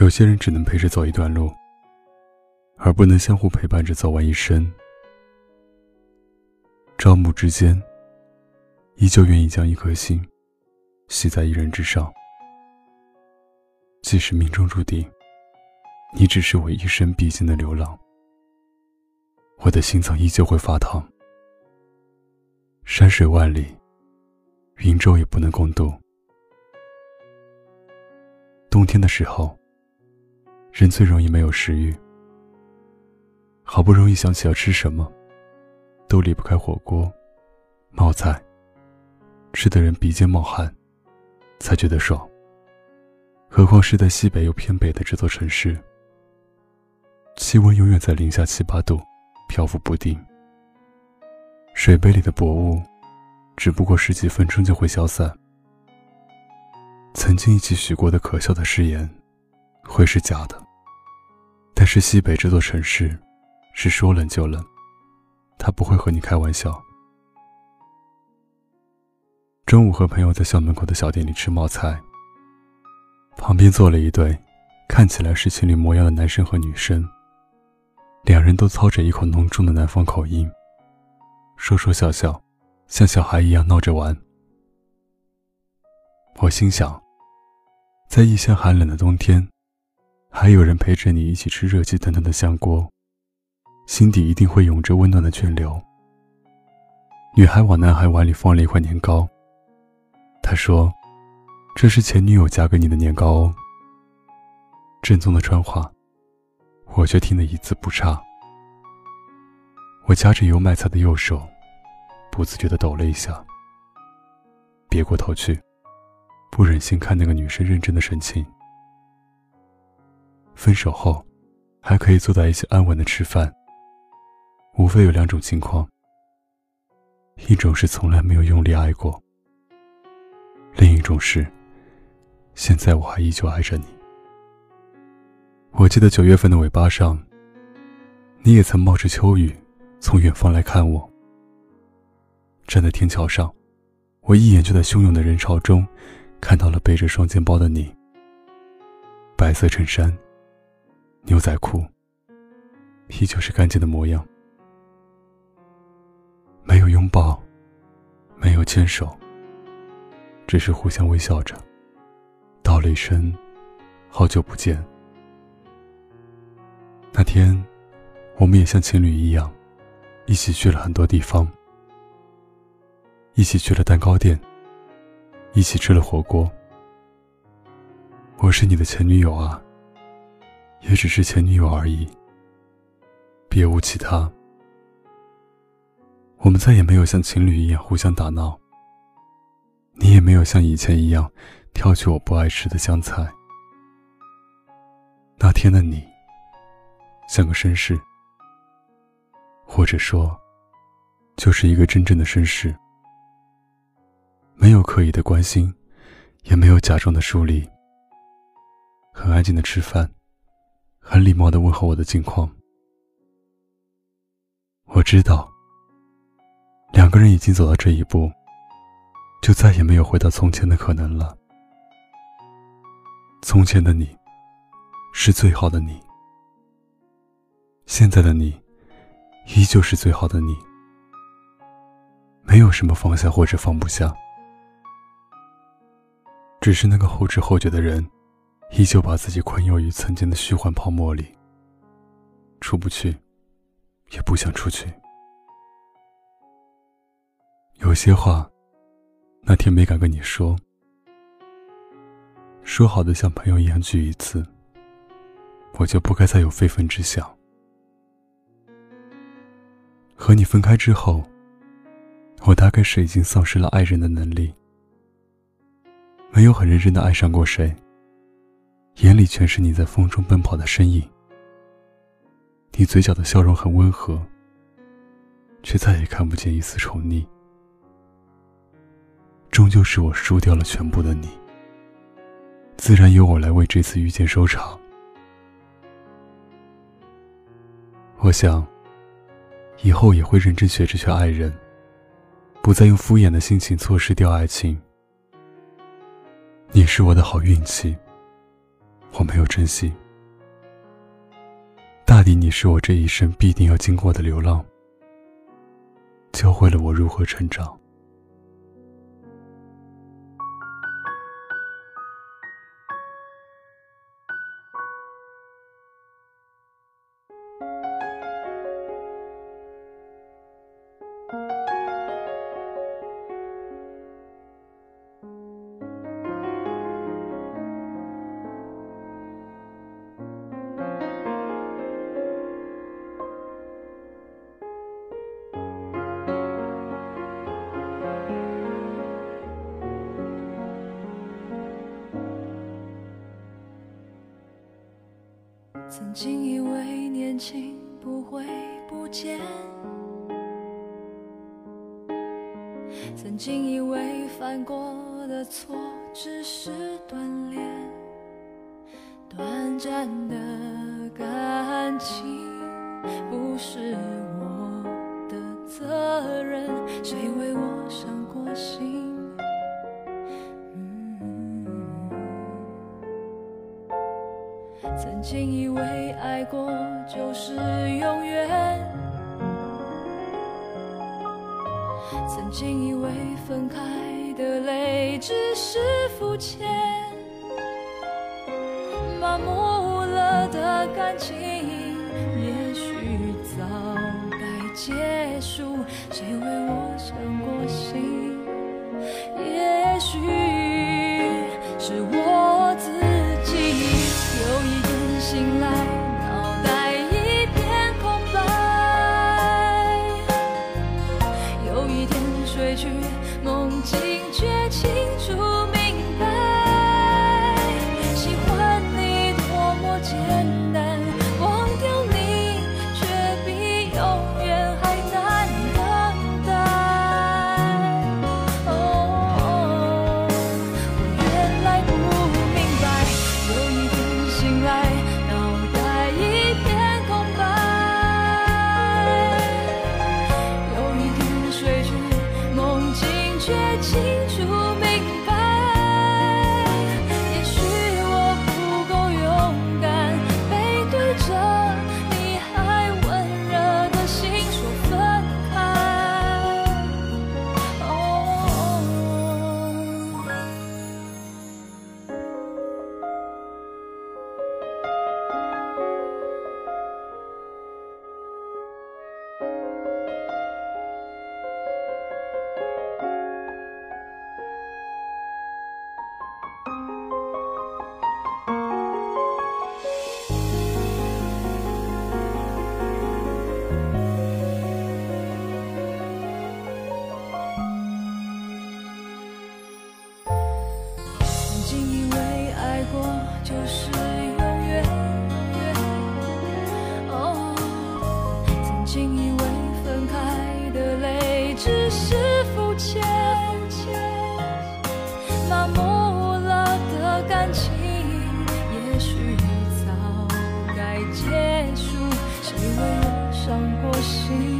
有些人只能陪着走一段路，而不能相互陪伴着走完一生。朝暮之间，依旧愿意将一颗心系在一人之上，即使命中注定，你只是我一生必经的流浪，我的心脏依旧会发烫。山水万里，云舟也不能共度。冬天的时候，人最容易没有食欲，好不容易想起要吃什么，都离不开火锅、冒菜，吃的人鼻尖冒汗，才觉得爽。何况是在西北又偏北的这座城市，气温永远在零下七八度，漂浮不定。水杯里的薄雾，只不过十几分钟就会消散。曾经一起许过的可笑的誓言，会是假的。但是西北这座城市，是说冷就冷，他不会和你开玩笑。中午和朋友在校门口的小店里吃冒菜，旁边坐了一对，看起来是情侣模样的男生和女生，两人都操着一口浓重的南方口音。说说笑笑，像小孩一样闹着玩。我心想，在异乡寒冷的冬天，还有人陪着你一起吃热气腾腾的香锅，心底一定会涌着温暖的泉流。女孩往男孩碗里放了一块年糕，她说：“这是前女友夹给你的年糕哦。”正宗的川话，我却听得一字不差。我夹着油麦菜的右手，不自觉地抖了一下，别过头去，不忍心看那个女生认真的神情。分手后，还可以坐在一起安稳的吃饭，无非有两种情况：一种是从来没有用力爱过，另一种是现在我还依旧爱着你。我记得九月份的尾巴上，你也曾冒着秋雨。从远方来看我，站在天桥上，我一眼就在汹涌的人潮中看到了背着双肩包的你。白色衬衫、牛仔裤，依旧是干净的模样。没有拥抱，没有牵手，只是互相微笑着，道了一声“好久不见”。那天，我们也像情侣一样。一起去了很多地方，一起去了蛋糕店，一起吃了火锅。我是你的前女友啊，也只是前女友而已，别无其他。我们再也没有像情侣一样互相打闹，你也没有像以前一样挑去我不爱吃的香菜。那天的你，像个绅士。或者说，就是一个真正的绅士，没有刻意的关心，也没有假装的疏离，很安静的吃饭，很礼貌的问候我的近况。我知道，两个人已经走到这一步，就再也没有回到从前的可能了。从前的你，是最好的你，现在的你。依旧是最好的你，没有什么放下或者放不下，只是那个后知后觉的人，依旧把自己困囿于曾经的虚幻泡沫里，出不去，也不想出去。有些话，那天没敢跟你说，说好的像朋友一样聚一次，我就不该再有非分之想。和你分开之后，我大概是已经丧失了爱人的能力，没有很认真的爱上过谁。眼里全是你在风中奔跑的身影，你嘴角的笑容很温和，却再也看不见一丝宠溺。终究是我输掉了全部的你，自然由我来为这次遇见收场。我想。以后也会认真学着去爱人，不再用敷衍的心情错失掉爱情。你是我的好运气，我没有珍惜。大抵你是我这一生必定要经过的流浪，教会了我如何成长。曾经以为年轻不会不见，曾经以为犯过的错只是锻炼，短暂的感情不是我的责任，谁为我伤过心？曾经以为爱过就是永远，曾经以为分开的泪只是肤浅，麻木了的感情也许早该结束，谁为我伤过心？也许是我只是肤浅，麻木了的感情也许早该结束，谁为我伤过心？